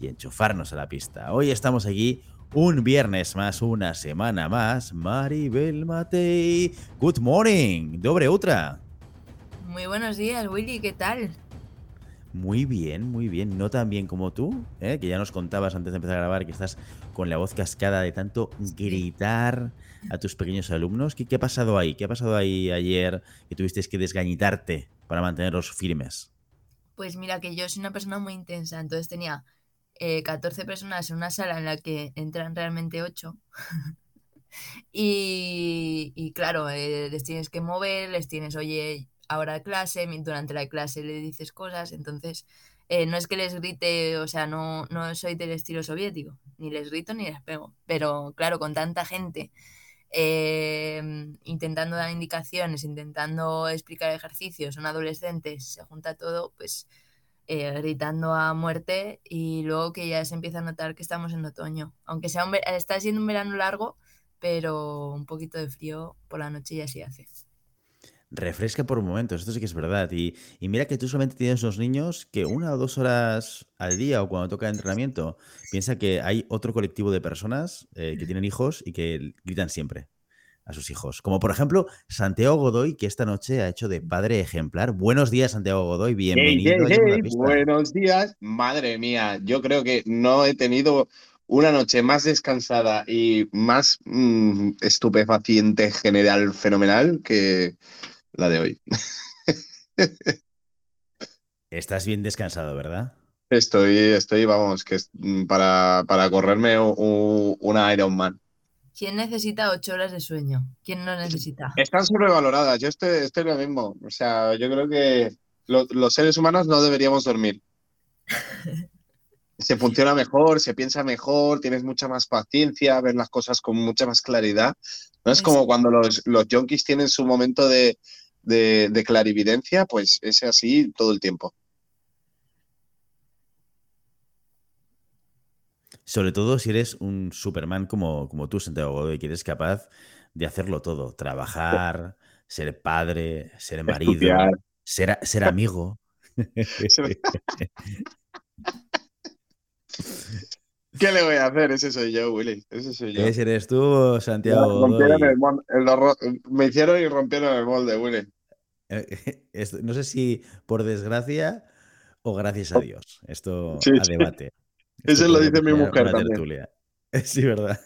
y enchufarnos a la pista. Hoy estamos aquí un viernes más, una semana más. Maribel Matei, good morning, dobre otra. Muy buenos días, Willy, ¿qué tal? Muy bien, muy bien. No tan bien como tú, ¿eh? que ya nos contabas antes de empezar a grabar que estás con la voz cascada de tanto gritar a tus pequeños alumnos. ¿Qué, qué ha pasado ahí? ¿Qué ha pasado ahí ayer que tuvisteis que desgañitarte para mantenerlos firmes? Pues mira que yo soy una persona muy intensa, entonces tenía eh, 14 personas en una sala en la que entran realmente 8. y, y, claro, eh, les tienes que mover, les tienes, oye, ahora clase, durante la clase le dices cosas, entonces eh, no es que les grite, o sea, no, no soy del estilo soviético, ni les grito ni les pego, pero claro, con tanta gente eh, intentando dar indicaciones, intentando explicar ejercicios, son adolescentes, se junta todo, pues eh, gritando a muerte y luego que ya se empieza a notar que estamos en otoño, aunque sea un, está siendo un verano largo, pero un poquito de frío por la noche ya sí hace. Refresca por momentos, esto sí que es verdad. Y, y, mira que tú solamente tienes unos niños que una o dos horas al día o cuando toca entrenamiento, piensa que hay otro colectivo de personas eh, que tienen hijos y que gritan siempre a sus hijos. Como por ejemplo Santiago Godoy, que esta noche ha hecho de padre ejemplar. Buenos días, Santiago Godoy, bienvenido. Hey, hey, hey, buenos días. Madre mía, yo creo que no he tenido una noche más descansada y más mmm, estupefaciente general fenomenal que la de hoy. Estás bien descansado, ¿verdad? Estoy, estoy, vamos, que es mm, para, para correrme un, una Ironman. ¿Quién necesita ocho horas de sueño? ¿Quién no necesita? Están sobrevaloradas. Yo estoy, estoy lo mismo. O sea, yo creo que lo, los seres humanos no deberíamos dormir. se funciona mejor, se piensa mejor, tienes mucha más paciencia, ves las cosas con mucha más claridad. No es como cuando los, los junkies tienen su momento de, de, de clarividencia, pues es así todo el tiempo. Sobre todo si eres un Superman como, como tú, Santiago Godoy, que eres capaz de hacerlo todo. Trabajar, ser padre, ser marido, ser, ser, amigo. ¿Qué le voy a hacer? Ese soy yo, Willy. Ese soy yo. Ese eres tú, Santiago. El, el, me hicieron y rompieron el molde, Willy. No sé si por desgracia o gracias a Dios. Esto sí, a debate. Eso lo dice mi mujer también. Sí, ¿verdad?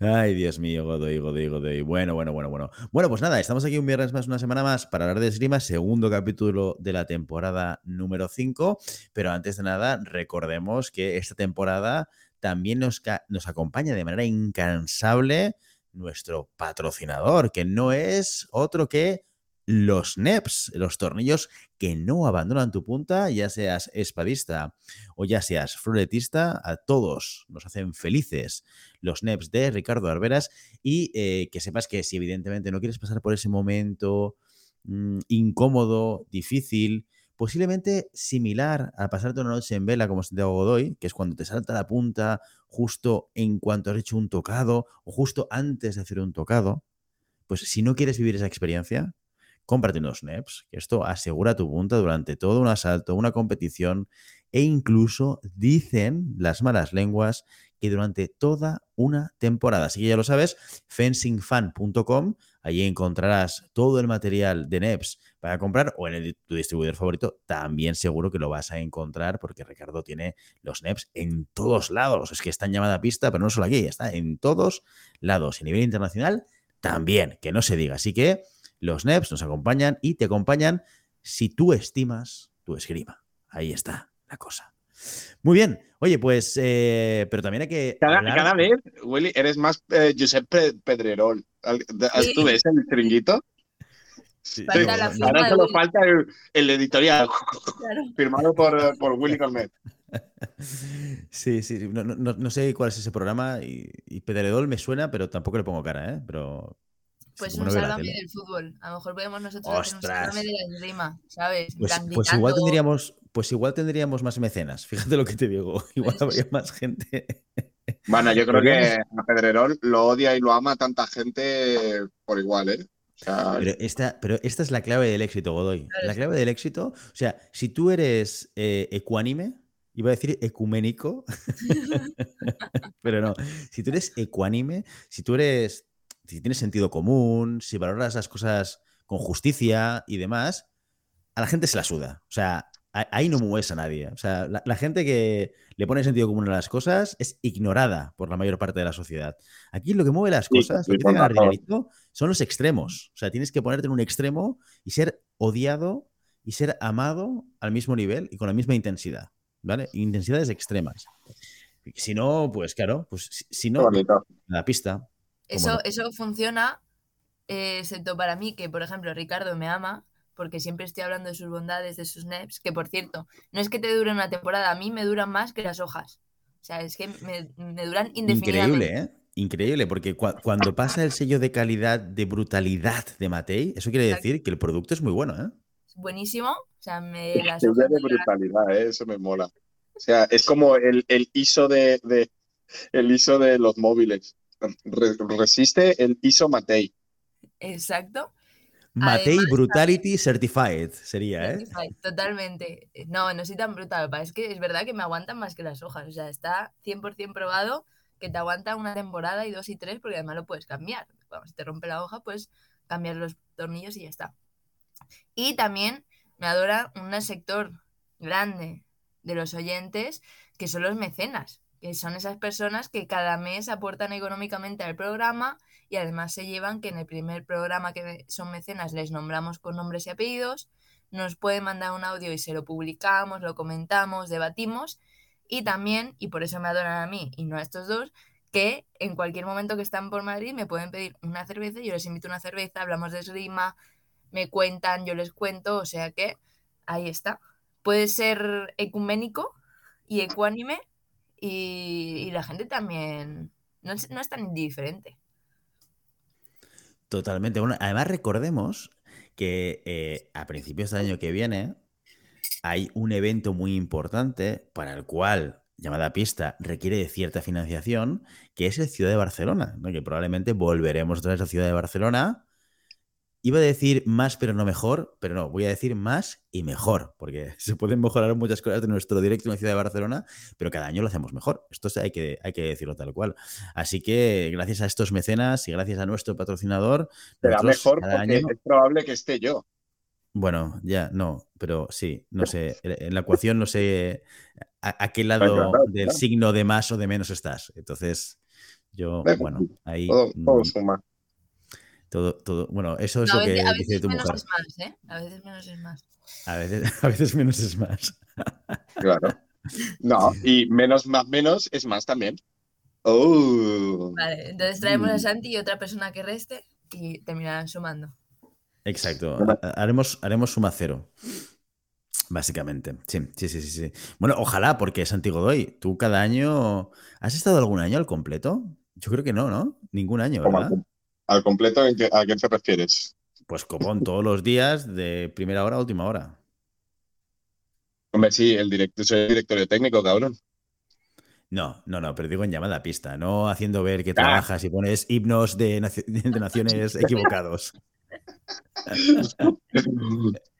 Ay, Dios mío, Godoy, Godoy, Godoy. Bueno, bueno, bueno, bueno. Bueno, pues nada, estamos aquí un viernes más, una semana más para hablar de esgrima, segundo capítulo de la temporada número 5. Pero antes de nada, recordemos que esta temporada también nos, nos acompaña de manera incansable nuestro patrocinador, que no es otro que los NEPs, los tornillos que no abandonan tu punta, ya seas espadista o ya seas floretista, a todos nos hacen felices los NEPs de Ricardo Arberas y eh, que sepas que si evidentemente no quieres pasar por ese momento mmm, incómodo, difícil, posiblemente similar a pasarte una noche en vela como Santiago Godoy, que es cuando te salta la punta justo en cuanto has hecho un tocado o justo antes de hacer un tocado, pues si no quieres vivir esa experiencia, cómprate unos NEPs, que esto asegura tu punta durante todo un asalto, una competición e incluso dicen las malas lenguas que durante toda una temporada. Así que ya lo sabes, fencingfan.com, allí encontrarás todo el material de NEPs para comprar o en el, tu distribuidor favorito también seguro que lo vas a encontrar porque Ricardo tiene los NEPs en todos lados. Es que está en llamada pista, pero no solo aquí, está en todos lados. Y a nivel internacional también, que no se diga. Así que los NEPs nos acompañan y te acompañan si tú estimas tu esgrima. Ahí está la cosa. Muy bien. Oye, pues, eh, pero también hay que. Cada, cada, vez, Willy, eres más eh, Josep Pedrerol. ¿Tú ves el tringuito? Sí. Sí. Ahora solo falta el, el editorial claro. firmado por, por Willy Cornet. Sí, sí, sí. No, no- no- no sé cuál es ese programa y, y Pedredol me suena, pero tampoco le pongo cara, ¿eh? Pero. Pues un sálvame del fútbol. A lo mejor podemos nosotros hacer un sálvame de la esgrima, ¿sabes? Pues, pues igual tendríamos, pues igual tendríamos más mecenas. Fíjate lo que te digo. Igual Pues- habría más gente. Bueno, yo creo que a Pedrerol lo odia y lo ama tanta gente por igual, ¿eh? O sea, Pero esta, pero esta es la clave del éxito, Godoy. La clave del éxito, o sea, si tú eres eh, ecuánime, iba a decir ecuménico, pero no. Si tú eres ecuánime, si tú eres, si tienes sentido común, si valoras las cosas con justicia y demás, a la gente se la suda. O sea, ahí no mueves a nadie. O sea, la, la gente que le pone sentido común a las cosas es ignorada por la mayor parte de la sociedad. Aquí lo que mueve las cosas, sí, lo que te dinerito, son los extremos. O sea, tienes que ponerte en un extremo y ser odiado y ser amado al mismo nivel y con la misma intensidad. ¿Vale? Intensidades extremas. Si no, pues claro, pues si, si no, la pista. Eso, no? eso funciona, eh, excepto para mí, que por ejemplo Ricardo me ama, porque siempre estoy hablando de sus bondades, de sus neps, que por cierto, no es que te dure una temporada, a mí me duran más que las hojas. O sea, es que me, me duran indefinidamente. Increíble, ¿eh? Increíble, porque cua- cuando pasa el sello de calidad, de brutalidad de Matei, eso quiere decir que el producto es muy bueno, ¿eh? Buenísimo. O sea, me las de brutalidad, ¿eh? Eso me mola. O sea, es como el, el ISO de, de- el ISO de los móviles. Re- resiste el ISO Matei. Exacto. Matei Además, Brutality Certified sería, ¿eh? Certified, Totalmente. No, no soy tan brutal. pa, Es que es verdad que me aguantan más que las hojas. O sea, está 100% probado que te aguanta una temporada y dos y tres, porque además lo puedes cambiar. Cuando se te rompe la hoja, puedes cambiar los tornillos y ya está. Y también me adora un sector grande de los oyentes que son los mecenas, que son esas personas que cada mes aportan económicamente al programa y además se llevan que en el primer programa que son mecenas les nombramos con nombres y apellidos, nos pueden mandar un audio y se lo publicamos, lo comentamos, debatimos y también, y por eso me adoran a mí y no a estos dos, que en cualquier momento que están por Madrid me pueden pedir una cerveza, yo les invito una cerveza, hablamos de esgrima, me cuentan, yo les cuento, o sea que ahí está. Puede ser ecuménico y ecuánime y, la gente también no es, no es tan indiferente. Totalmente. Bueno, además recordemos que eh, a principios del año que viene hay un evento muy importante para el cual llamada pista requiere de cierta financiación, que es el Ciudad de Barcelona, que probablemente volveremos otra vez a Ciudad de Barcelona. Iba a decir más pero no mejor, pero no, voy a decir más y mejor, porque se pueden mejorar muchas cosas de nuestro directo en la Ciudad de Barcelona, pero cada año lo hacemos mejor. Esto hay que, hay que decirlo tal cual. Así que gracias a estos mecenas y gracias a nuestro patrocinador, Será mejor cada porque año- es probable que esté yo. bueno, ya, no, pero sí, no sé, en la ecuación no sé a, a qué lado Claro, claro, del claro. signo de más o de menos estás. Entonces, yo, bueno, ahí Todo, todo mm, suma. Todo, todo, bueno, eso es a, lo que veces, a dice veces tu menos mujer. es más, ¿eh? A veces menos es más. A veces, a veces menos es más. Claro. No, y menos más menos es más también. Oh. Vale, entonces traemos a. Santi y otra persona que reste y terminarán sumando. Exacto. Haremos, haremos suma cero. Básicamente. Sí, sí, sí, sí, sí. Bueno, ojalá, porque Santi Godoy, tú cada año. ¿Has estado algún año al completo? Yo creo que no, ¿no? Ningún año, ¿verdad? Al completo, ¿en qué- ¿a qué te refieres? Pues copón, todos los días, de primera hora a última hora. Hombre, sí, el directo, soy el directorio técnico, cabrón. No, no, no, pero digo en llamada a pista, no haciendo ver que trabajas y pones himnos de, naci- de naciones equivocados.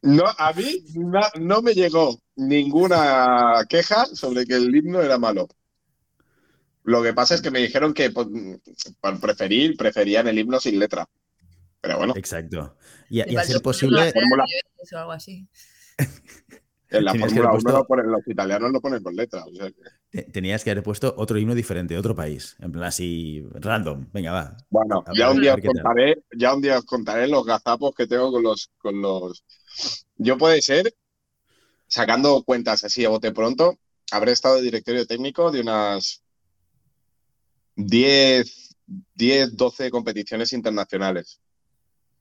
No, a mí no, no me llegó ninguna queja sobre que el himno era malo. Lo que pasa es que me dijeron que por, por preferir, preferían el himno sin letra. Pero bueno, Exacto. Y, y a faltó ser poner posible, la Fórmula- o algo así. en la Fórmula haber 1 puesto- lo ponen- los italianos lo ponen con letra. o sea que- te- tenías que haber puesto otro himno diferente, otro país. En plan así, random. Venga, va. Bueno, A ya ver, un día os contaré, ya un día os contaré los gazapos que tengo con los, con los. Yo puede ser, sacando cuentas así a bote pronto, habré estado de directorio técnico de unas 10, 10, 12 competiciones internacionales.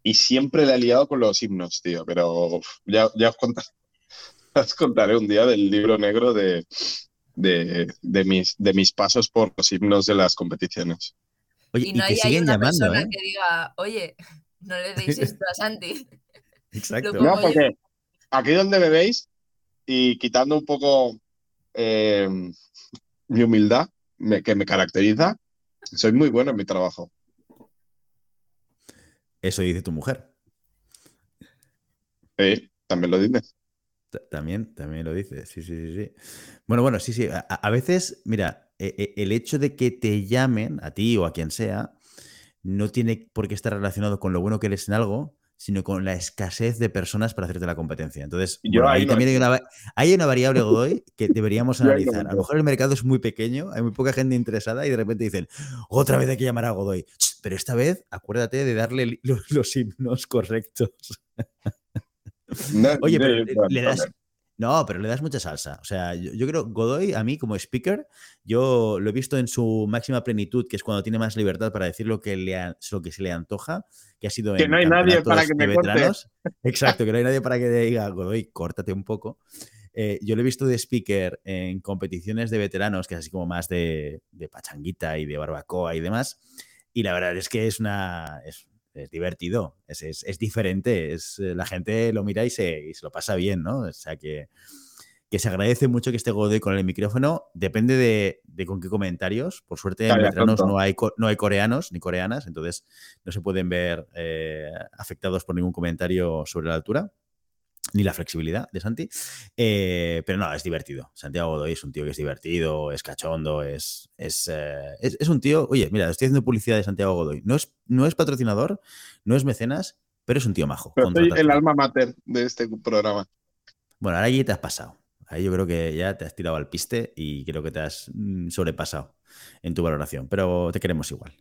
Y siempre le he liado con los himnos, tío. Pero uf, ya, ya os, contaré, os contaré un día del libro negro de, de, mis, de mis pasos por los himnos de las competiciones. Oye, y no hay, siguen una llamando, persona ¿eh? que diga, oye, no le deis esto a Santi. Exacto. No, porque aquí donde me veis, y quitando un poco eh, mi humildad que me caracteriza, soy muy bueno en mi trabajo. Eso dice tu mujer. Sí, también lo dice. También, también lo dice, sí, sí, sí, sí. Bueno, bueno, sí, sí. A, veces, mira, e, e, el hecho de que te llamen, a ti o a quien sea, no tiene por qué estar relacionado con lo bueno que eres en algo, sino con la escasez de personas para hacerte la competencia. Entonces, ahí, también hay una, hay una, variable, Godoy, que deberíamos analizar. A lo mejor el mercado es muy pequeño, hay muy poca gente interesada y de repente dicen, otra vez hay que llamar a Godoy. Pero esta vez, acuérdate de darle los, himnos correctos. Oye, pero le, das, no, pero le das mucha salsa. O sea, yo, creo, Godoy, a mí como speaker, yo lo he visto en su máxima plenitud, que es cuando tiene más libertad para decir lo que, le, lo que se le antoja, que ha sido que no hay nadie para que me veteranos. Exacto, que no hay nadie para que diga, Godoy, córtate un poco. Eh, yo lo he visto de speaker en competiciones de veteranos, que es así como más de, pachanguita y de barbacoa y demás. Y la verdad es que es una es divertido, es, es, diferente, es, eh, la gente lo mira y se, y se, lo pasa bien, ¿no? O sea que, que se agradece mucho que esté Godoy con el micrófono, depende de, de con qué comentarios, por suerte en veteranos no hay, no hay coreanos ni coreanas, entonces no se pueden ver eh, afectados por ningún comentario sobre la altura ni la flexibilidad de Santi. Eh, pero no, es divertido. Santiago Godoy es un tío que es divertido, es cachondo, es, es, eh, es, un tío. Oye, mira, estoy haciendo publicidad de Santiago Godoy. No es, no es patrocinador, no es mecenas, pero es un tío majo. soy el alma mater de este programa. Bueno, ahora ya te has pasado. Ahí yo creo que ya te has tirado al piste y creo que te has mm, sobrepasado en tu valoración, pero te queremos igual.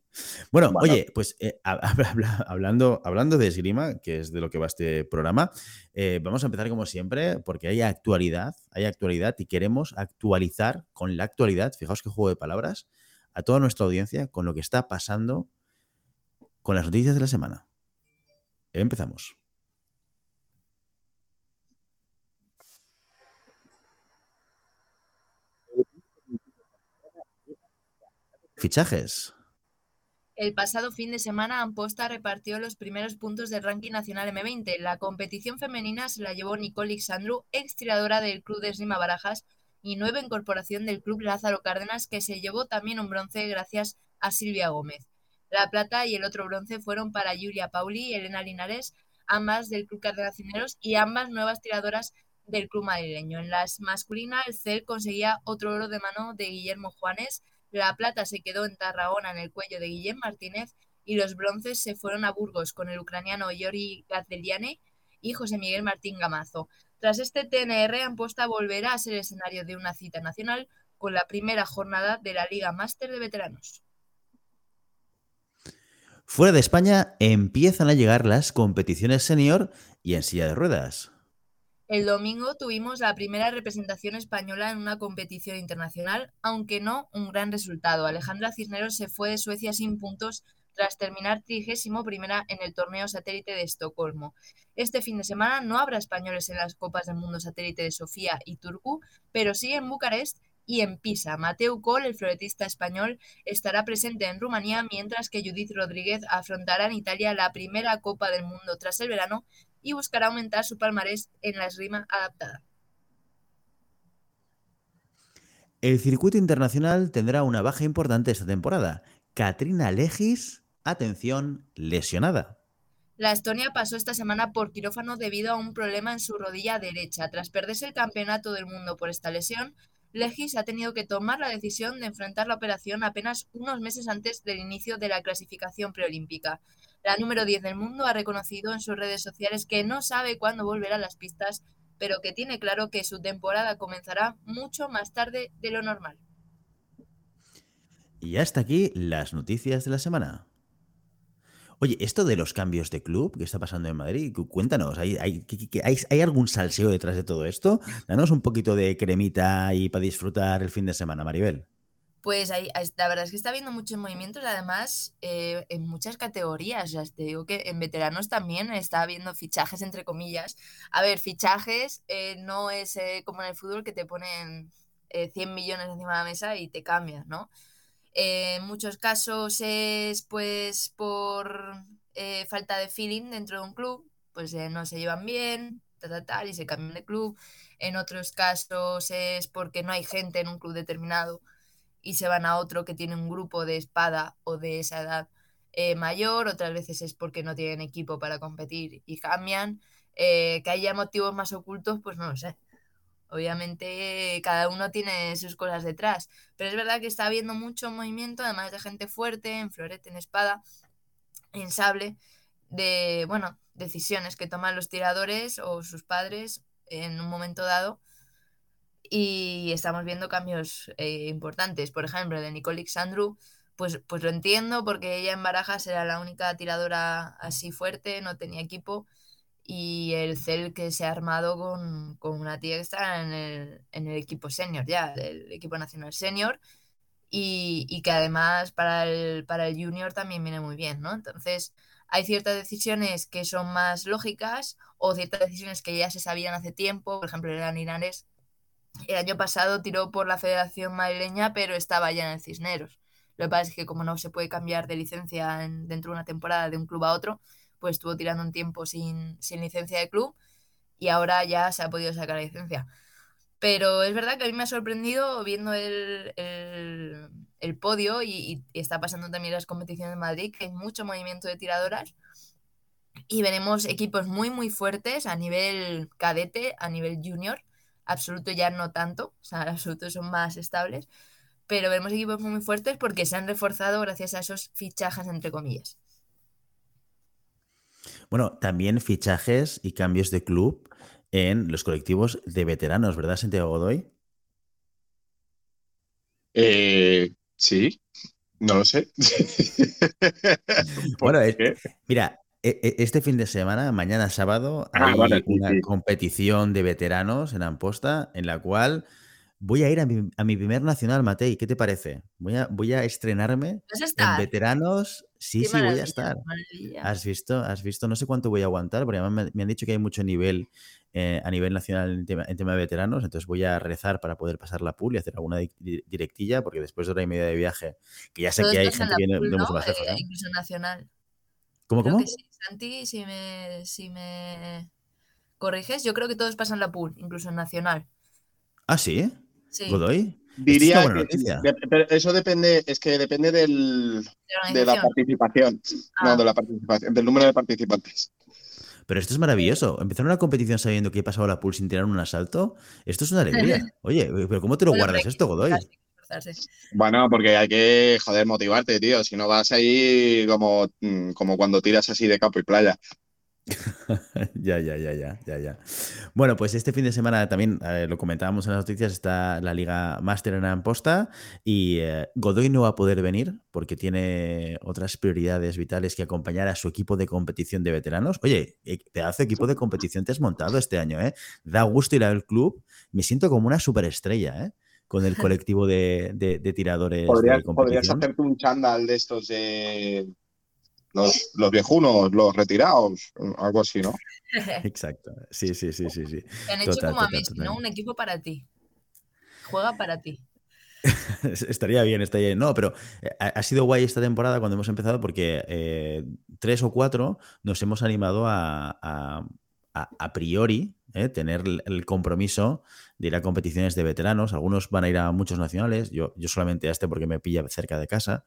Bueno, oye, pues eh, hablando, hablando de esgrima, que es de lo que va este programa, eh, vamos a empezar como siempre, porque hay actualidad, hay actualidad y queremos actualizar con la actualidad, fijaos qué juego de palabras, a toda nuestra audiencia con lo que está pasando con las noticias de la semana. Empezamos. Fichajes. El pasado fin de semana Amposta repartió los primeros puntos del ranking nacional M20. La competición femenina se la llevó Nicole Xandru, ex tiradora del club de Esgrima Barajas y nueva incorporación del club Lázaro Cárdenas, que se llevó también un bronce gracias a Silvia Gómez. La plata y el otro bronce fueron para Julia Pauli y Elena Linares, ambas del club Cardenacineros y ambas nuevas tiradoras del club madrileño. En las masculinas, el CEL conseguía otro oro de mano de Guillermo Juanes, la plata se quedó en Tarragona en el cuello de Guillem Martínez y los bronces se fueron a Burgos con el ucraniano Yori Gazeliane y José Miguel Martín Gamazo. Tras este TNR, Amposta volverá a ser escenario de una cita nacional con la primera jornada de la Liga Máster de Veteranos. Fuera de España empiezan a llegar las competiciones senior y en silla de ruedas. El domingo tuvimos la primera representación española en una competición internacional, aunque no un gran resultado. Alejandra Cisneros se fue de Suecia sin puntos tras terminar trigésimo primera en el torneo satélite de Estocolmo. Este fin de semana no habrá españoles en las Copas del Mundo satélite de Sofía y Turku, pero sí en Bucarest y en Pisa. Mateo Col, el floretista español, estará presente en Rumanía, mientras que Judith Rodríguez afrontará en Italia la primera Copa del Mundo tras el verano y buscará aumentar su palmarés en la esgrima adaptada. El circuito internacional tendrá una baja importante esta temporada. Katrina Legis, atención, lesionada. La Estonia pasó esta semana por quirófano debido a un problema en su rodilla derecha. Tras perderse el campeonato del mundo por esta lesión, Legis ha tenido que tomar la decisión de enfrentar la operación apenas unos meses antes del inicio de la clasificación preolímpica. La número 10 del mundo ha reconocido en sus redes sociales que no sabe cuándo volverá a las pistas, pero que tiene claro que su temporada comenzará mucho más tarde de lo normal. Y hasta aquí las noticias de la semana. Oye, esto de los cambios de club que está pasando en Madrid, cuéntanos, ¿hay, hay, algún salseo detrás de todo esto? Danos un poquito de cremita ahí para disfrutar el fin de semana, Maribel. Pues la verdad es que está habiendo muchos movimientos, además, eh, en muchas categorías. O te digo que en veteranos también está habiendo fichajes, entre comillas. A ver, fichajes eh, no es eh, como en el fútbol que te ponen 100 millones encima de la mesa y te cambias, ¿no? en muchos casos es pues por falta de feeling dentro de un club, pues no se llevan bien, tal, tal, y se cambian de club. En otros casos es porque no hay gente en un club determinado y se van a otro que tiene un grupo de espada o de esa edad eh, mayor, otras veces es porque no tienen equipo para competir y cambian. Eh, que haya motivos más ocultos, pues no lo sé. Obviamente cada uno tiene sus cosas detrás, pero es verdad que está habiendo mucho movimiento, además de gente fuerte, en florete, en espada, en sable, de, bueno, decisiones que toman los tiradores o sus padres en un momento dado y estamos viendo cambios eh, importantes. Por ejemplo, de Nicole Alexandru, pues, pues lo entiendo porque ella en Barajas era la única tiradora así fuerte, no tenía equipo y el CEL que se ha armado con, una tía que está en el, en el equipo senior ya, del equipo nacional senior y, y, que además para el, para el junior también viene muy bien, ¿no? Entonces hay ciertas decisiones que son más lógicas o ciertas decisiones que ya se sabían hace tiempo, por ejemplo, el Linares el año pasado tiró por la Federación Madrileña, pero estaba ya en el Cisneros. Lo que pasa es que como no se puede cambiar de licencia dentro de una temporada de un club a otro, pues estuvo tirando un tiempo sin, licencia de club y ahora ya se ha podido sacar la licencia. Pero es verdad que a mí me ha sorprendido viendo el, podio y, está pasando también las competiciones de Madrid, que hay mucho movimiento de tiradoras y veremos equipos muy, muy fuertes a nivel cadete, a nivel junior absoluto ya no tanto, o sea, absoluto son más estables, pero vemos equipos muy fuertes porque se han reforzado gracias a esos fichajes, entre comillas. Bueno, también fichajes y cambios de club en los colectivos de veteranos, ¿verdad, Santiago Godoy? Eh, sí, no lo sé. bueno, mira, e, e, este fin de semana, mañana sábado, ah, hay una competición de veteranos en Amposta en la cual voy a ir a mi, primer nacional, Matei. ¿Qué te parece? Voy a, voy a estrenarme en veteranos. Sí, sí, voy a estar. ¿Has visto? ¿Has visto? No sé cuánto voy a aguantar, porque además me, han dicho que hay mucho nivel eh, a nivel nacional en tema, de veteranos, entonces voy a rezar para poder pasar la pool y hacer alguna directilla, porque después de hora y media de viaje, que ya sé que hay gente que viene de mucho más lejos. Eh, incluso nacional. ¿Cómo, cómo? Santi, si me, si me corriges, yo creo que todos pasan la pool, incluso en Nacional. ¿Ah, sí? Sí. ¿Godoy? Diría que pero eso depende, es que depende del, de, la participación. No, ah. de la participación, del número de participantes. Pero esto es maravilloso. Empezar una competición sabiendo que he pasado la pool sin tirar un asalto, esto es una alegría. Oye, pero ¿cómo te lo guardas esto, Godoy? Bueno, porque hay que, joder, motivarte, tío. Si no vas ahí como, mm, como cuando tiras así de campo y playa. ya, ya, ya, ya, ya, ya. Bueno, pues este fin de semana también eh, lo comentábamos en las noticias, está la Liga Master en Amposta y eh, Godoy no va a poder venir porque tiene otras prioridades vitales que acompañar a su equipo de competición de veteranos. Oye, eh, pedazo de equipo de competición te has montado este año, ¿eh? Da gusto ir al club. Me siento como una superestrella, ¿eh? Con el colectivo de, tiradores. Podrías, hacerte un chándal de estos de los, viejunos, los retirados, algo así, ¿no? Exacto. Sí, sí, sí, sí. sí. han hecho como a Messi, ¿no? Un equipo para ti. Juega para ti. estaría bien, estaría bien. No, pero eh, ha, sido guay esta temporada cuando hemos empezado porque eh, tres o cuatro nos hemos animado a, a priori ¿eh? tener el compromiso de ir a competiciones de veteranos. Algunos van a ir a muchos nacionales, yo, yo solamente a este porque me pilla cerca de casa.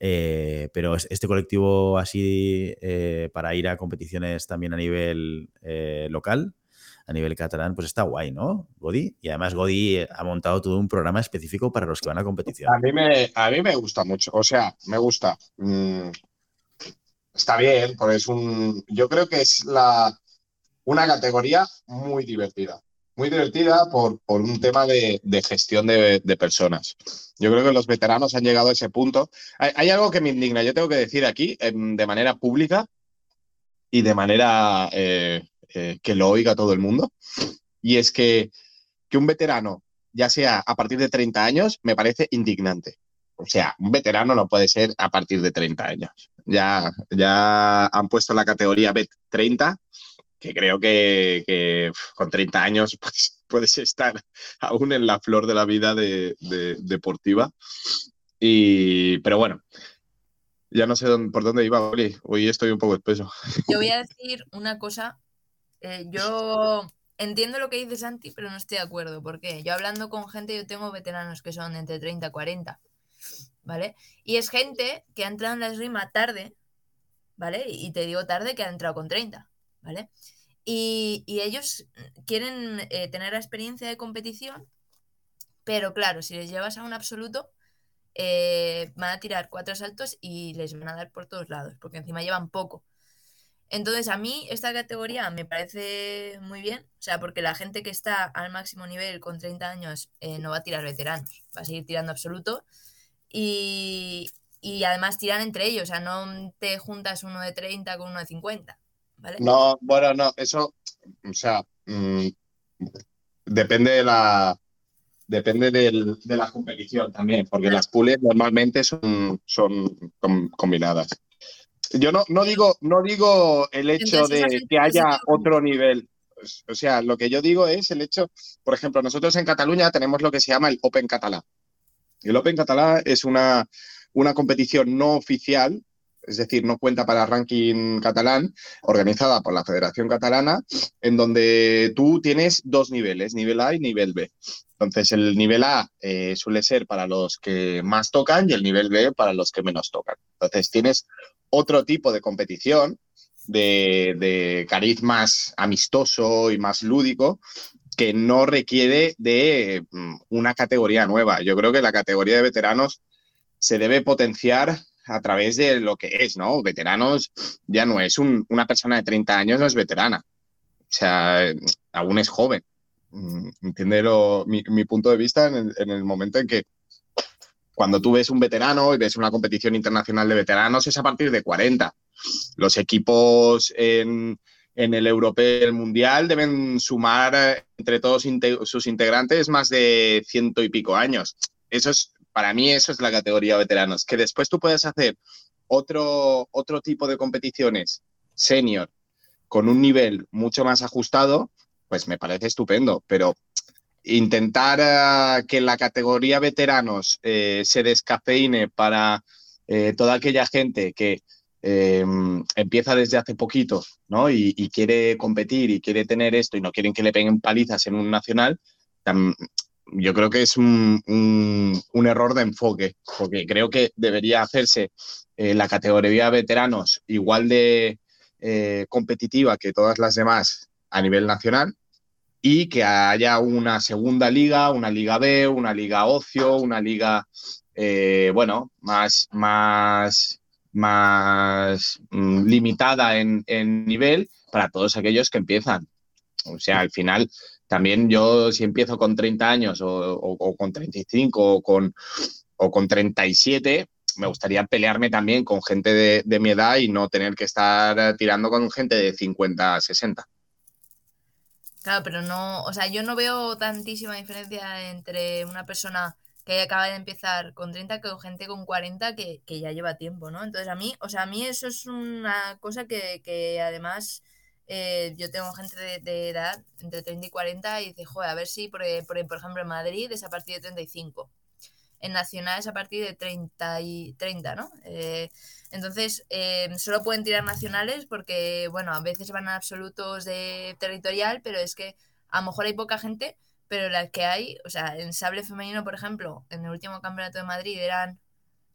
Eh, pero este colectivo así eh, para ir a competiciones también a nivel local, a nivel catalán, pues está guay, ¿no? Godi. Y además Godi ha montado todo un programa específico para los que van a competición. A mí me, a mí me gusta mucho, o sea, me gusta. Mm, está bien, porque es un. Yo creo que es la una categoría muy divertida. Muy divertida por, por un tema de, gestión de, personas. Yo creo que los veteranos han llegado a ese punto. Hay, algo que me indigna, yo tengo que decir aquí, de manera pública y de manera eh, eh, que lo oiga todo el mundo, y es que, que un veterano, ya sea a partir de 30 años, me parece indignante. O sea, un veterano no puede ser a partir de 30 años. Ya, ya han puesto la categoría BET 30 que creo que, con 30 años puedes estar aún en la flor de la vida de, deportiva. Y, pero bueno, ya no sé por dónde iba, Hoy estoy un poco espeso. Yo voy a decir una cosa. Eh, yo entiendo lo que dice Santi, pero no estoy de acuerdo. porque Yo hablando con gente, yo tengo veteranos que son entre 30 y 40. ¿Vale? Y es gente que ha entrado en la esgrima tarde, ¿vale? Y te digo tarde que ha entrado con 30, ¿vale? Y, ellos quieren eh, tener la experiencia de competición, pero claro, si les llevas a un absoluto, eh, van a tirar cuatro saltos y les van a dar por todos lados, porque encima llevan poco. Entonces, a mí esta categoría me parece muy bien, o sea, porque la gente que está al máximo nivel con 30 años eh, no va a tirar veteranos, va a seguir tirando absoluto y, y además tiran entre ellos, o sea, no te juntas uno de 30 con uno de 50. No, bueno, no, eso, o sea, mm, depende de la depende de la competición también, porque las pools normalmente son, son combinadas. Yo no, no, digo, no digo el hecho de que haya otro nivel. O sea, lo que yo digo es el hecho, por ejemplo, nosotros en Cataluña tenemos lo que se llama el Open Catalá. El Open Catalá es una, una competición no oficial es decir, no cuenta para ranking catalán, organizada por la Federación Catalana, en donde tú tienes dos niveles, nivel A y nivel B. Entonces, el nivel A eh, suele ser para los que más tocan y el nivel B para los que menos tocan. Entonces, tienes otro tipo de competición de, de cariz más amistoso y más lúdico que no requiere de mm, una categoría nueva. Yo creo que la categoría de veteranos se debe potenciar a través de lo que es, ¿no? Veteranos ya no es una persona de 30 años, no es veterana. O sea, aún es joven. Mm, entiende mi, punto de vista en el, momento en que cuando tú ves un veterano y ves una competición internacional de veteranos es a partir de 40. Los equipos en, el europeo el mundial deben sumar entre todos sus integrantes más de ciento y pico años. Eso es para mí eso es la categoría veteranos. Que después tú puedes hacer otro, otro tipo de competiciones senior con un nivel mucho más ajustado, pues me parece estupendo. Pero intentar eh, que la categoría veteranos eh, se descafeine para eh, toda aquella gente que em, empieza desde hace poquito ¿no? Y, y, quiere competir y quiere tener esto y no quieren que le peguen palizas en un nacional, yo creo que es un, error de enfoque, porque creo que debería hacerse eh, la categoría veteranos igual de eh, competitiva que todas las demás a nivel nacional y que haya una segunda liga, una liga B, una liga ocio, una liga, eh, bueno, más, más, más mm, limitada en, en nivel para todos aquellos que empiezan. O sea, al final también yo si empiezo con 30 años o, con 35 o con, o con 37, me gustaría pelearme también con gente de, mi edad y no tener que estar tirando con gente de 50, 60. Claro, pero no, o sea, yo no veo tantísima diferencia entre una persona que acaba de empezar con 30 que con gente con 40 que, ya lleva tiempo, ¿no? Entonces a mí, o sea, a mí eso es una cosa que, que además eh, yo tengo gente de, edad entre 30 y 40 y dice, joder, a ver si, por, por, ejemplo, en Madrid es a partir de 35. En Nacional es a partir de 30, y, 30 ¿no? Eh, entonces, eh, solo pueden tirar nacionales porque, bueno, a veces van a absolutos de territorial, pero es que a lo mejor hay poca gente, pero las que hay, o sea, en sable femenino, por ejemplo, en el último campeonato de Madrid eran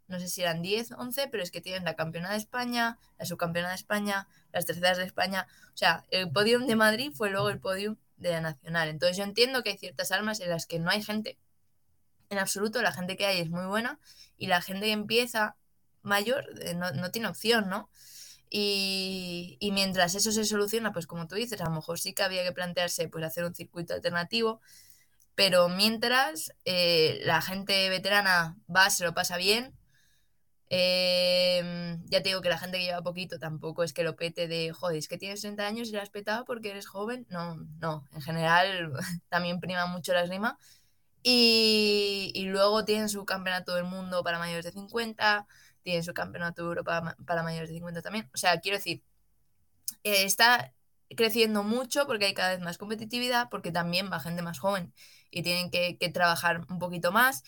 no sé si eran 10, 11, pero es que tienen la campeona de España, la subcampeona de España, las terceras de España. O sea, el podium de Madrid fue luego el podium de la nacional. Entonces yo entiendo que hay ciertas armas en las que no hay gente. En absoluto, la gente que hay es muy buena y la gente que empieza mayor eh, no, tiene opción, ¿no? Y, mientras eso se soluciona, pues como tú dices, a lo mejor sí que había que plantearse pues hacer un circuito alternativo, pero mientras eh, la gente veterana va, se lo pasa bien, Em, ya te digo que la gente que lleva poquito tampoco es que lo pete de, joder, es que tienes 30 años y lo has petado porque eres joven. No, no, en general también prima mucho la esgrima. Y, y, luego tienen su campeonato del mundo para mayores de 50, tienen su campeonato de Europa para mayores de 50 también. O sea, quiero decir, eh, está creciendo mucho porque hay cada vez más competitividad, porque también va gente más joven y tienen que, trabajar un poquito más.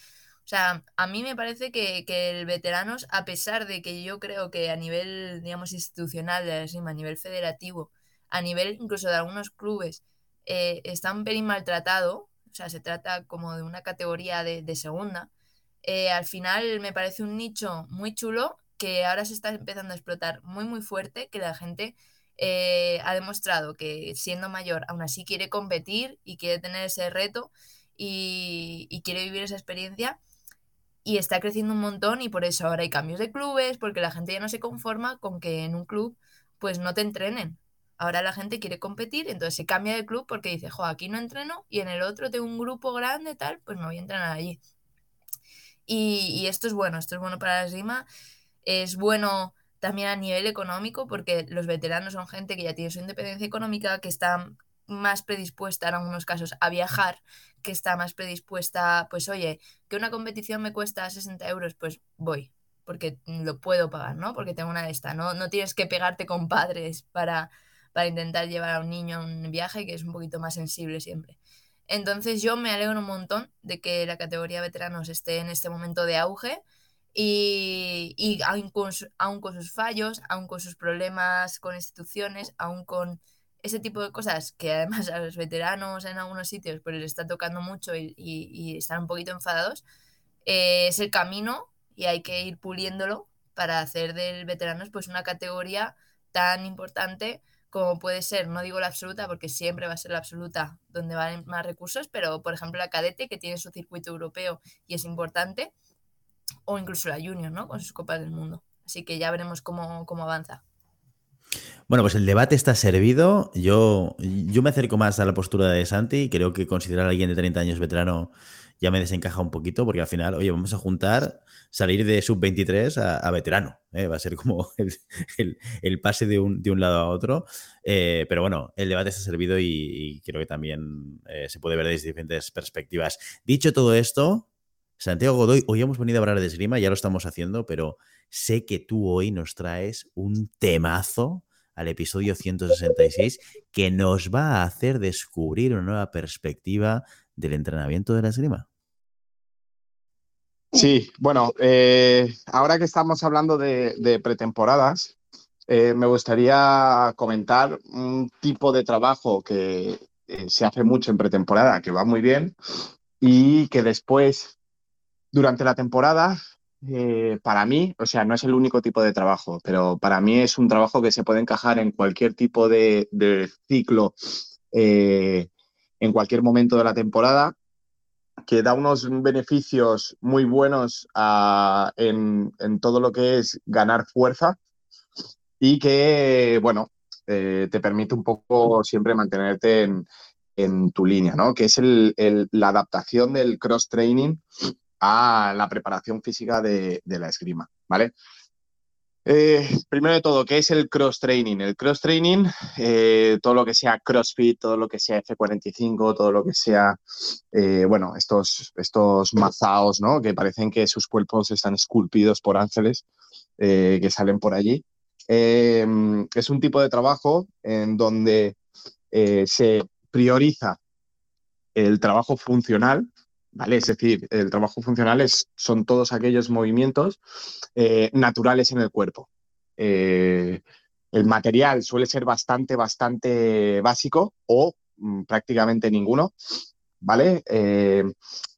O sea, a mí me parece que, el veteranos, a pesar de que yo creo que a nivel, digamos, institucional de a nivel federativo, a nivel incluso de algunos clubes, eh, está un pelín maltratado, o sea, se trata como de una categoría de, segunda, eh, al final me parece un nicho muy chulo que ahora se está empezando a explotar muy, muy fuerte, que la gente eh, ha demostrado que siendo mayor aún así quiere competir y quiere tener ese reto y, quiere vivir esa experiencia y está creciendo un montón y por eso ahora hay cambios de clubes porque la gente ya no se conforma con que en un club pues no te entrenen. Ahora la gente quiere competir, entonces se cambia de club porque dice, jo, aquí no entreno y en el otro tengo un grupo grande, tal, pues me voy a entrenar allí. Y, esto es bueno, esto es bueno para la esgrima, es bueno también a nivel económico, porque los veteranos son gente que ya tiene su independencia económica, que está más predispuesta en algunos casos a viajar, que está más predispuesta, pues oye, que una competición me cuesta 60 euros, pues voy, porque lo puedo pagar, ¿no? Porque tengo una de esta, ¿no? No tienes que pegarte con padres para, para intentar llevar a un niño a un viaje, que es un poquito más sensible siempre. Entonces yo me alegro un montón de que la categoría veteranos esté en este momento de auge y, y aún, con, sus fallos, aún con sus problemas con instituciones, aún con ese tipo de cosas que además a los veteranos en algunos sitios pues les está tocando mucho y, están un poquito enfadados, eh, es el camino y hay que ir puliéndolo para hacer del veteranos pues una categoría tan importante como puede ser, no digo la absoluta porque siempre va a ser la absoluta donde van más recursos, pero por ejemplo la cadete que tiene su circuito europeo y es importante, o incluso la Junior, ¿no? Con sus Copas del Mundo. Así que ya veremos cómo, avanza. Bueno, pues el debate está servido. Yo, yo me acerco más a la postura de Santi. Creo que considerar a alguien de 30 años veterano ya me desencaja un poquito, porque al final, oye, vamos a juntar, salir de sub-23 a, veterano. ¿eh? Va a ser como el, pase de un, lado a otro. Eh, pero bueno, el debate está servido y, creo que también eh, se puede ver desde diferentes perspectivas. Dicho todo esto, Santiago Godoy, hoy hemos venido a hablar de esgrima, ya lo estamos haciendo, pero sé que tú hoy nos traes un temazo al episodio 166 que nos va a hacer descubrir una nueva perspectiva del entrenamiento de la esgrima. Sí, bueno, eh, ahora que estamos hablando de, pretemporadas, eh, me gustaría comentar un tipo de trabajo que eh, se hace mucho en pretemporada, que va muy bien, y que después durante la temporada, eh, para mí, o sea, no es el único tipo de trabajo, pero para mí es un trabajo que se puede encajar en cualquier tipo de, ciclo, eh, en cualquier momento de la temporada, que da unos beneficios muy buenos en, todo lo que es ganar fuerza y que, bueno, eh, te permite un poco siempre mantenerte en, tu línea, ¿no? Que es la adaptación del cross-training la preparación física de, la esgrima, ¿vale? Eh, primero de todo, ¿qué es el cross training? El cross training, eh, todo lo que sea CrossFit, todo lo que sea F45, todo lo que sea, eh, bueno, estos, estos mazaos, ¿no? Que parecen que sus cuerpos están esculpidos por ángeles que salen por allí. es un tipo de trabajo en donde se prioriza el trabajo funcional, ¿vale? Es decir, el trabajo funcional es, son todos aquellos movimientos eh, naturales en el cuerpo. Eh, el material suele ser bastante, bastante básico o mm, prácticamente ninguno, ¿vale? Eh,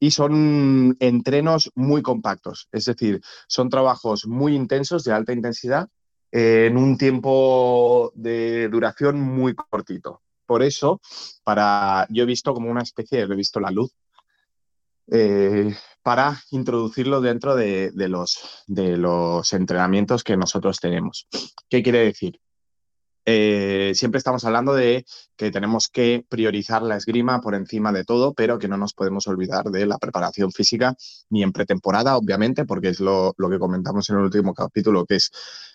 y son entrenos muy compactos, es decir, son trabajos muy intensos, de alta intensidad, en un tiempo de duración muy cortito. Por eso, para, yo he visto como una especie, he visto la luz, eh, para introducirlo dentro de, los, entrenamientos que nosotros tenemos. ¿Qué quiere decir? Eh, siempre estamos hablando de que tenemos que priorizar la esgrima por encima de todo, pero que no nos podemos olvidar de la preparación física, ni en pretemporada, obviamente, porque es lo, que comentamos en el último capítulo, que es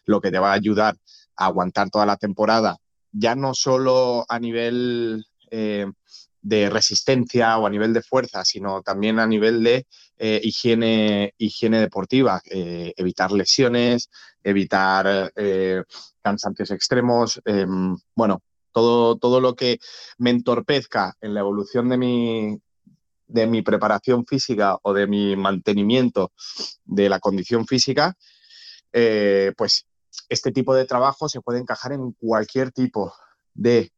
lo que te va a ayudar a aguantar toda la temporada, ya no solo a nivel eh, de resistencia o a nivel de fuerza, sino también a nivel de eh, higiene, higiene deportiva, eh, evitar lesiones, evitar eh, cansancios extremos. Em, bueno, Todo, todo lo que me entorpezca en la evolución de mi, de mi preparación física o de mi mantenimiento de la condición física, pues este tipo de trabajo se puede encajar en cualquier tipo de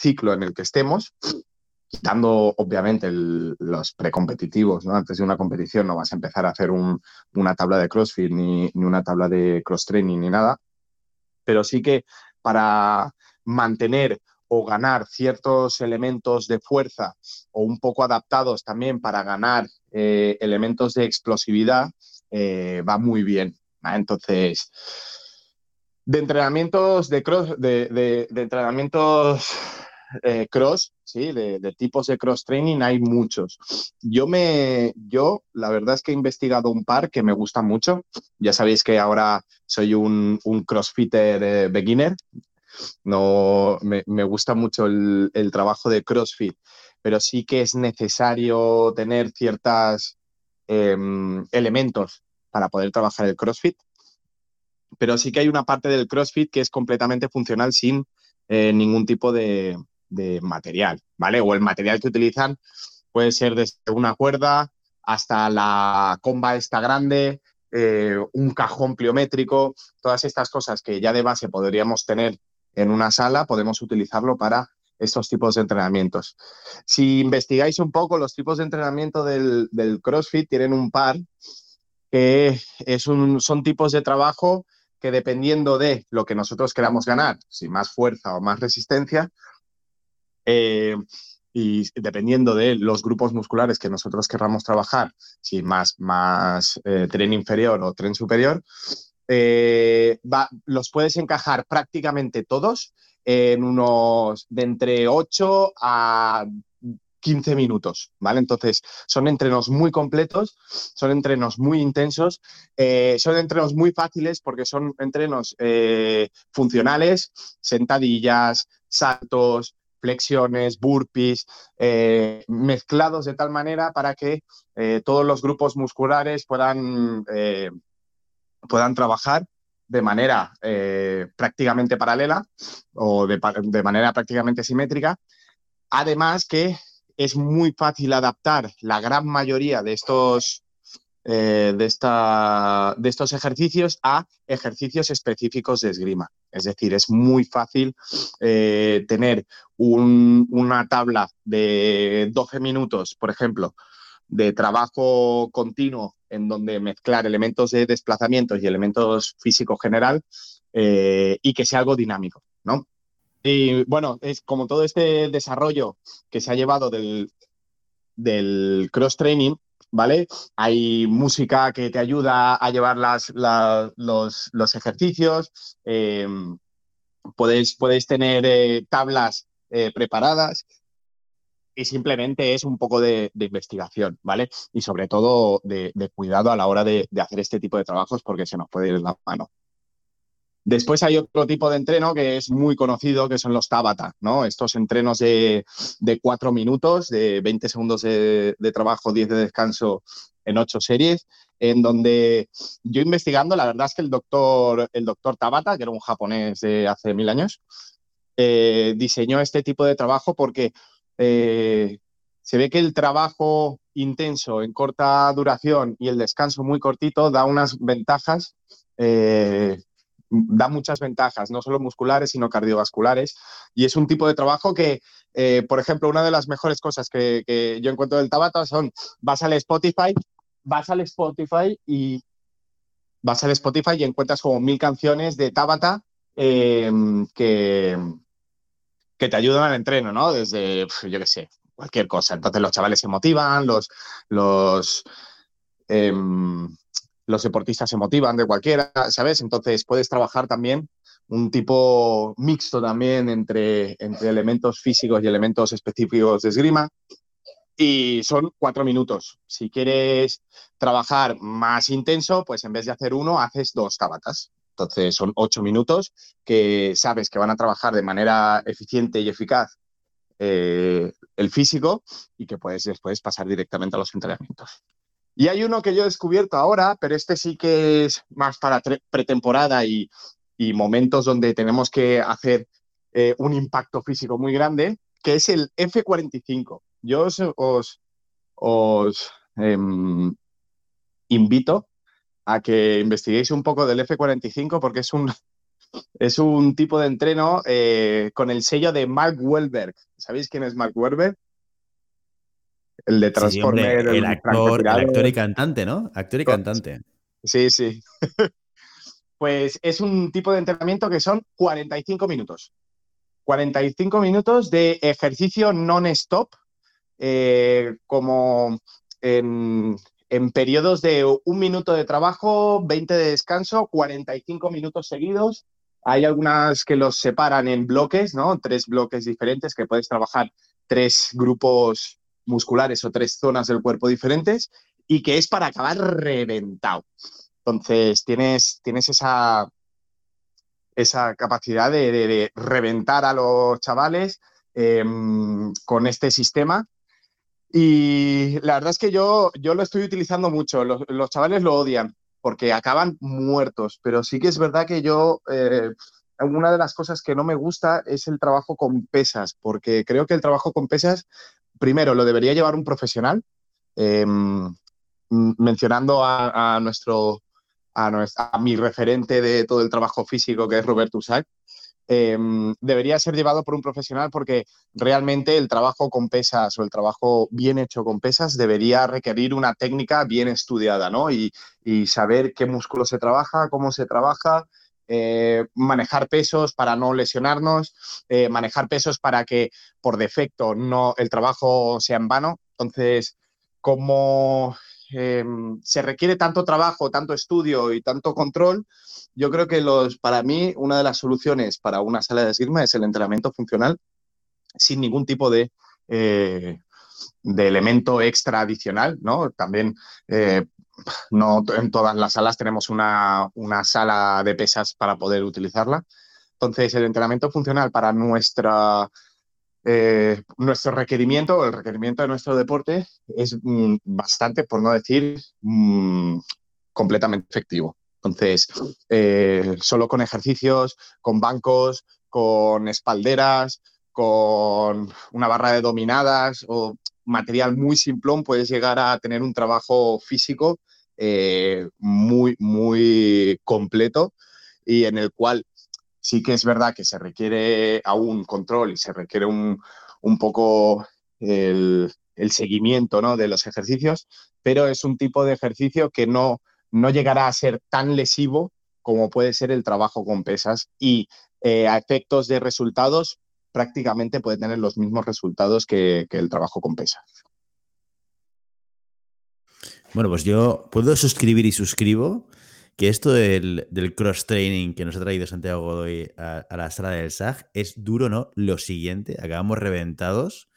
ciclo en el que estemos, quitando obviamente los precompetitivos, ¿no? Antes de una competición no vas a empezar a hacer una tabla de CrossFit ni, ni una tabla de cross training ni nada, pero sí que para mantener o ganar ciertos elementos de fuerza o un poco adaptados también para ganar eh, elementos de explosividad, eh, va muy bien. Entonces, de entrenamientos de cross, de, entrenamientos eh, cross, sí, de, tipos de cross training hay muchos. Yo me, yo la verdad es que he investigado un par que me gustan mucho. Ya sabéis que ahora soy un, un crossfitter beginner, no, me, gusta mucho el, trabajo de CrossFit, pero sí que es necesario tener ciertos em, elementos para poder trabajar el CrossFit. Pero sí que hay una parte del CrossFit que es completamente funcional sin eh, ningún tipo de, material, ¿vale? O el material que utilizan puede ser desde una cuerda hasta la comba esta grande, eh, un cajón pliométrico, todas estas cosas que ya de base podríamos tener en una sala, podemos utilizarlo para estos tipos de entrenamientos. Si investigáis un poco, los tipos de entrenamiento del, CrossFit tienen un par que es un, son tipos de trabajo que dependiendo de lo que nosotros queramos ganar, si más fuerza o más resistencia, eh, y dependiendo de los grupos musculares que nosotros queramos trabajar, si más, más eh, tren inferior o tren superior, eh, los puedes encajar prácticamente todos en unos de entre 8 a 15 minutos, ¿vale? Entonces, son entrenos muy completos, son entrenos muy intensos, son entrenos muy fáciles porque son entrenos funcionales, sentadillas, saltos, flexiones, burpees, mezclados de tal manera para que todos los grupos musculares puedan puedan trabajar de manera eh, prácticamente paralela o de, manera prácticamente simétrica. Además que es muy fácil adaptar la gran mayoría de estos, eh, de, esta, de estos ejercicios a ejercicios específicos de esgrima. Es decir, es muy fácil eh, tener una tabla de 12 minutos, por ejemplo, de trabajo continuo en donde mezclar elementos de desplazamientos y elementos físicos general eh, y que sea algo dinámico, ¿no? Y bueno, es como todo este desarrollo que se ha llevado del, del cross-training, ¿vale? Hay música que te ayuda a llevar las, los, ejercicios, eh, podéis, tener eh, tablas preparadas y simplemente es un poco de, investigación, ¿vale? Y sobre todo de, cuidado a la hora de, hacer este tipo de trabajos porque se nos puede ir la mano. Después hay otro tipo de entreno que es muy conocido, que son los Tabata, ¿no? Estos entrenos de, cuatro minutos, de 20 segundos de, trabajo, 10 de descanso en ocho series, en donde yo investigando, la verdad es que el doctor, el doctor Tabata, que era un japonés de hace mil años, eh, diseñó este tipo de trabajo porque eh, se ve que el trabajo intenso en corta duración y el descanso muy cortito da unas ventajas, eh, da muchas ventajas, no solo musculares, sino cardiovasculares. Y es un tipo de trabajo que, eh, por ejemplo, una de las mejores cosas que, yo encuentro del Tabata son, vas al Spotify, vas al Spotify y vas al Spotify y encuentras como mil canciones de Tabata que, que te ayudan al entreno, ¿no? Desde, yo qué sé, cualquier cosa. Entonces los chavales se motivan, los, los, em, los deportistas se motivan de cualquiera, ¿sabes? Entonces puedes trabajar también un tipo mixto también entre, entre elementos físicos y elementos específicos de esgrima. Y son cuatro minutos. Si quieres trabajar más intenso, pues en vez de hacer uno, haces dos tabatas. Entonces son ocho minutos que sabes que van a trabajar de manera eficiente y eficaz eh, el físico y que puedes después pasar directamente a los entrenamientos. Y hay uno que yo he descubierto ahora, pero este sí que es más para pretemporada y, momentos donde tenemos que hacer eh, un impacto físico muy grande, que es el F45. Yo os, os, em, invito a que investiguéis un poco del F45 porque es un, es un tipo de entreno eh, con el sello de Mark Wahlberg. ¿Sabéis quién es Mark Wahlberg? El de Transformer. el, actor, y cantante, ¿no? Actor y cantante. Sí, sí. pues es un tipo de entrenamiento que son 45 minutos. 45 minutos de ejercicio non-stop, eh, como en, en periodos de un minuto de trabajo, 20 de descanso, 45 minutos seguidos. Hay algunas que los separan en bloques, ¿no? Tres bloques diferentes que puedes trabajar tres grupos musculares o tres zonas del cuerpo diferentes y que es para acabar reventado. Entonces, tienes, tienes esa, esa capacidad de, reventar a los chavales em, con este sistema. Y la verdad es que yo, yo lo estoy utilizando mucho. Los, chavales lo odian porque acaban muertos, pero sí que es verdad que yo, eh, una de las cosas que no me gusta es el trabajo con pesas, porque creo que el trabajo con pesas primero, lo debería llevar un profesional, em, mencionando a, nuestro, a, mi referente de todo el trabajo físico, que es Roberto Usac, em, debería ser llevado por un profesional porque realmente el trabajo con pesas o el trabajo bien hecho con pesas debería requerir una técnica bien estudiada, ¿no? Y saber qué músculo se trabaja, cómo se trabaja, eh, manejar pesos para no lesionarnos, eh, manejar pesos para que por defecto no el trabajo sea en vano. Entonces, como em, se requiere tanto trabajo, tanto estudio y tanto control, yo creo que los, para mí una de las soluciones para una sala de esgrima es el entrenamiento funcional sin ningún tipo de, eh, de elemento extra adicional, ¿no? También no en todas las salas tenemos una, sala de pesas para poder utilizarla. Entonces, el entrenamiento funcional para nuestra, eh, nuestro requerimiento, el requerimiento de nuestro deporte, es mm, bastante, por no decir, mm, completamente efectivo. Entonces, eh, solo con ejercicios, con bancos, con espalderas, con una barra de dominadas o material muy simplón, puedes llegar a tener un trabajo físico eh, muy, muy completo y en el cual sí que es verdad que se requiere aún control y se requiere un, poco el, seguimiento ¿no? de los ejercicios, pero es un tipo de ejercicio que no, no llegará a ser tan lesivo como puede ser el trabajo con pesas y eh, a efectos de resultados prácticamente puede tener los mismos resultados que el trabajo con pesas. Bueno, pues yo puedo suscribir y suscribo que esto del, cross-training que nos ha traído Santiago Godoy a, la sala del SAG es duro, ¿no? Lo siguiente, acabamos reventados.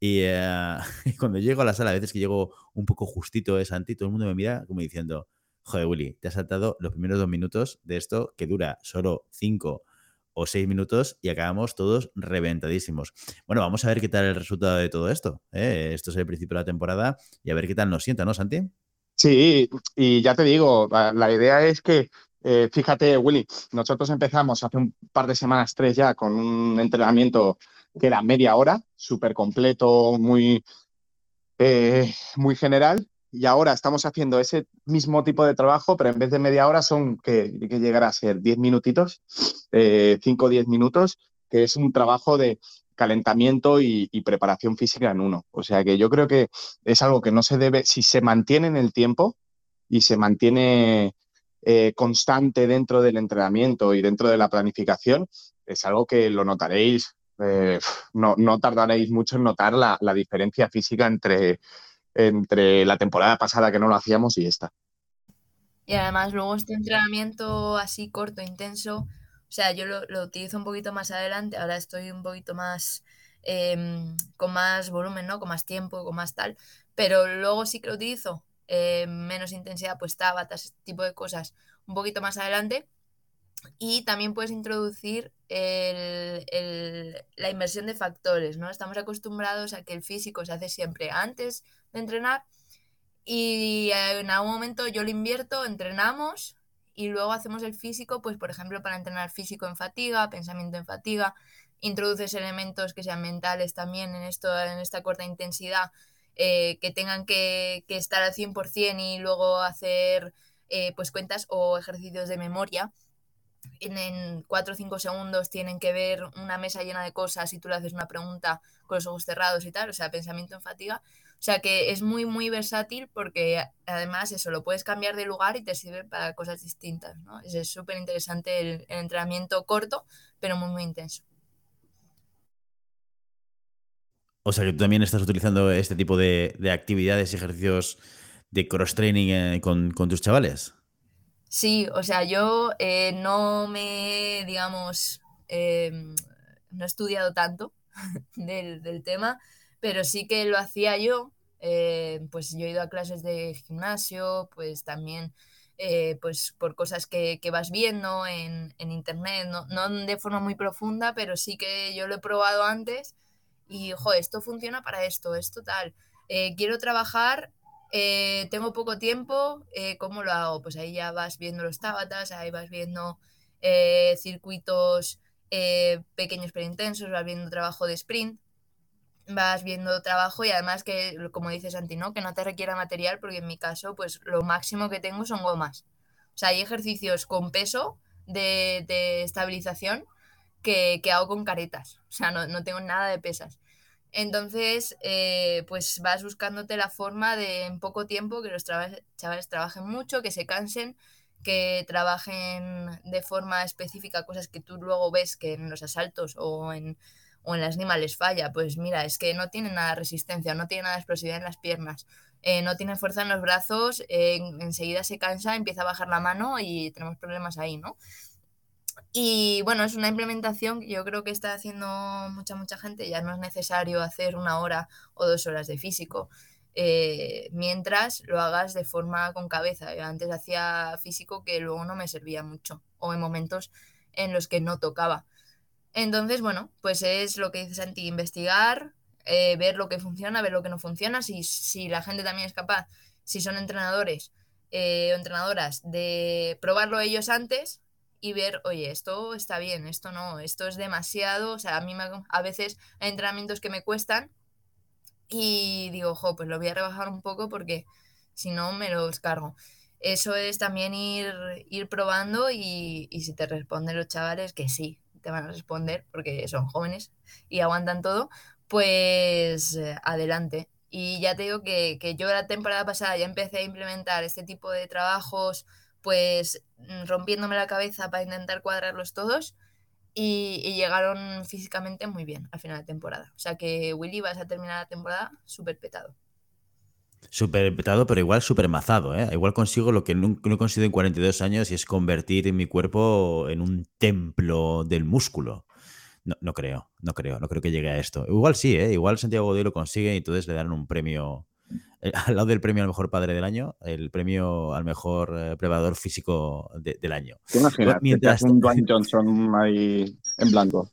Eh, y, cuando llego a la sala, a veces que llego un poco justito de Santi, todo el mundo me mira como diciendo, joder, Willy, te has saltado los primeros dos minutos de esto que dura solo cinco o seis minutos y acabamos todos reventadísimos. Bueno, vamos a ver qué tal el resultado de todo esto. ¿eh? Esto es el principio de la temporada y a ver qué tal nos sienta, ¿no, Santi? Sí, y ya te digo, la idea es que, eh, fíjate, Willy, nosotros empezamos hace un par de semanas, tres ya, con un entrenamiento que era media hora, súper completo, muy, eh, muy general, y ahora estamos haciendo ese mismo tipo de trabajo, pero en vez de media hora son que, que llegará a ser 10 minutitos, 5 eh, o 10 minutos, que es un trabajo de calentamiento y, preparación física en uno. O sea que yo creo que es algo que no se debe, si se mantiene en el tiempo y se mantiene eh, constante dentro del entrenamiento y dentro de la planificación, es algo que lo notaréis, eh, no, no, tardaréis mucho en notar la, la diferencia física entre entre la temporada pasada que no lo hacíamos y esta. Y además luego este entrenamiento así corto, intenso, o sea, yo lo, utilizo un poquito más adelante, ahora estoy un poquito más em, con más volumen, ¿no? Con más tiempo, con más tal, pero luego sí que lo utilizo eh, menos intensidad, pues tabatas, este tipo de cosas, un poquito más adelante. Y también puedes introducir la inversión de factores, ¿no? Estamos acostumbrados a que el físico se hace siempre antes de entrenar y en algún momento yo lo invierto, entrenamos y luego hacemos el físico, pues por ejemplo para entrenar físico en fatiga, pensamiento en fatiga introduces elementos que sean mentales también en, esto, en esta corta intensidad, eh, que tengan que, estar al 100% y luego hacer eh, pues cuentas o ejercicios de memoria. En, en 4 o 5 segundos tienen que ver una mesa llena de cosas y tú le haces una pregunta con los ojos cerrados y tal, o sea, pensamiento en fatiga. O sea que es muy, muy versátil porque además eso lo puedes cambiar de lugar y te sirve para cosas distintas. ¿no? Es súper interesante el, entrenamiento corto, pero muy, muy intenso. O sea que tú también estás utilizando este tipo de, de actividades y ejercicios de cross-training eh, con, con, tus chavales. Sí, o sea, yo eh, no me, digamos, eh, no he estudiado tanto del, tema, pero sí que lo hacía yo. Eh, pues yo he ido a clases de gimnasio, pues también eh, pues por cosas que, que vas viendo en, en internet, no, no, de forma muy profunda, pero sí que yo lo he probado antes y, jo, esto funciona para esto, esto tal. Eh, quiero trabajar, eh, tengo poco tiempo, ¿cómo lo hago? Pues ahí ya vas viendo los tabatas, ahí vas viendo circuitos pequeños pero intensos, vas viendo trabajo de sprint vas viendo trabajo y además que, como dices Santi, ¿no? que no te requiera material, porque en mi caso, pues lo máximo que tengo son gomas. O sea, hay ejercicios con peso de, de estabilización que, que, hago con caretas. O sea, no, no tengo nada de pesas. Entonces, eh, pues vas buscándote la forma de en poco tiempo que los chavales trabajen mucho, que se cansen, que trabajen de forma específica cosas que tú luego ves que en los asaltos o en o en la esgrima les falla, pues mira, es que no tiene nada de resistencia, no tiene nada de explosividad en las piernas, eh, no tiene fuerza en los brazos, eh, enseguida se cansa, empieza a bajar la mano y tenemos problemas ahí, ¿no? Y bueno, es una implementación que yo creo que está haciendo mucha, mucha gente, ya no es necesario hacer una hora o dos horas de físico. Eh, mientras lo hagas de forma con cabeza. Yo antes hacía físico que luego no me servía mucho, o en momentos en los que no tocaba. Entonces, bueno, pues es lo que dices Santi, investigar, eh, ver lo que funciona, ver lo que no funciona, si, si la gente también es capaz, si son entrenadores eh, o entrenadoras, de probarlo ellos antes y ver, oye, esto está bien, esto no, esto es demasiado, o sea, a mí a veces hay entrenamientos que me cuestan y digo, jo, pues lo voy a rebajar un poco porque si no me los cargo. Eso es también ir, ir probando y, y si te responden los chavales que sí, te van a responder porque son jóvenes y aguantan todo, pues eh, adelante. Y ya te digo que, que, yo la temporada pasada ya empecé a implementar este tipo de trabajos, pues mm, rompiéndome la cabeza para intentar cuadrarlos todos y, llegaron físicamente muy bien al final de temporada. O sea que Willy vas a terminar la temporada súper petado. Súper petado, pero igual súper mazado. ¿eh? Igual consigo lo que no, no he conseguido en 42 años y es convertir en mi cuerpo en un templo del músculo. No, no, creo, no creo, no creo que llegue a esto. Igual sí, ¿eh? igual Santiago Godoy lo consigue y entonces le dan un premio, eh, al lado del premio al mejor padre del año, el premio al mejor eh, preparador físico de, del año. ¿Te imaginas? Mientras... un Dwayne Johnson ahí en blanco.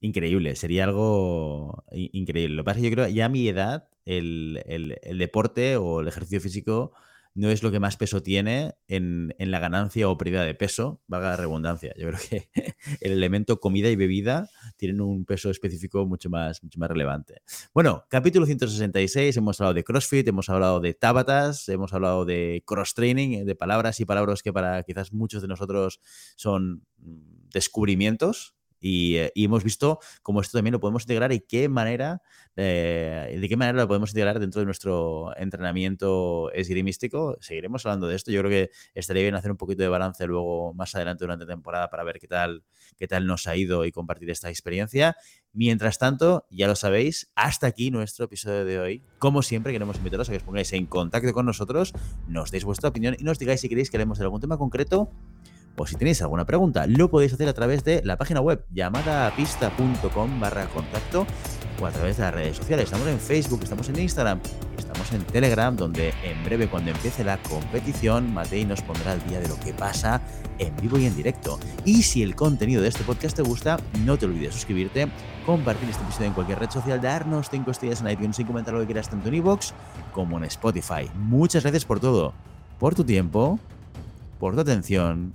Increíble, sería algo increíble. Lo que pasa es que yo creo ya a mi edad el, el, el, deporte o el ejercicio físico no es lo que más peso tiene en, en, la ganancia o pérdida de peso, valga la redundancia. Yo creo que el elemento comida y bebida tienen un peso específico mucho más, mucho más relevante. Bueno, capítulo 166, hemos hablado de CrossFit, hemos hablado de Tabatas, hemos hablado de cross-training, de palabras y palabras que para quizás muchos de nosotros son mm, descubrimientos, y, eh, y, hemos visto cómo esto también lo podemos integrar y qué manera, eh, de qué manera lo podemos integrar dentro de nuestro entrenamiento esgrimístico. Seguiremos hablando de esto. Yo creo que estaría bien hacer un poquito de balance luego más adelante durante la temporada para ver qué tal, qué tal nos ha ido y compartir esta experiencia. Mientras tanto, ya lo sabéis, hasta aquí nuestro episodio de hoy. Como siempre, queremos invitaros a que os pongáis en contacto con nosotros, nos deis vuestra opinión y nos digáis si queréis que hablemos de algún tema concreto o si tenéis alguna pregunta, lo podéis hacer a través de la página web llamadapista.com barra contacto o a través de las redes sociales. Estamos en Facebook, estamos en Instagram, estamos en Telegram, donde en breve cuando empiece la competición, Matei nos pondrá al día de lo que pasa en vivo y en directo. Y si el contenido de este podcast te gusta, no te olvides suscribirte, compartir este episodio en cualquier red social, darnos 5 estrellas en iTunes y comentar lo que quieras tanto en iVoox como en Spotify. Muchas gracias por todo, por tu tiempo, por tu atención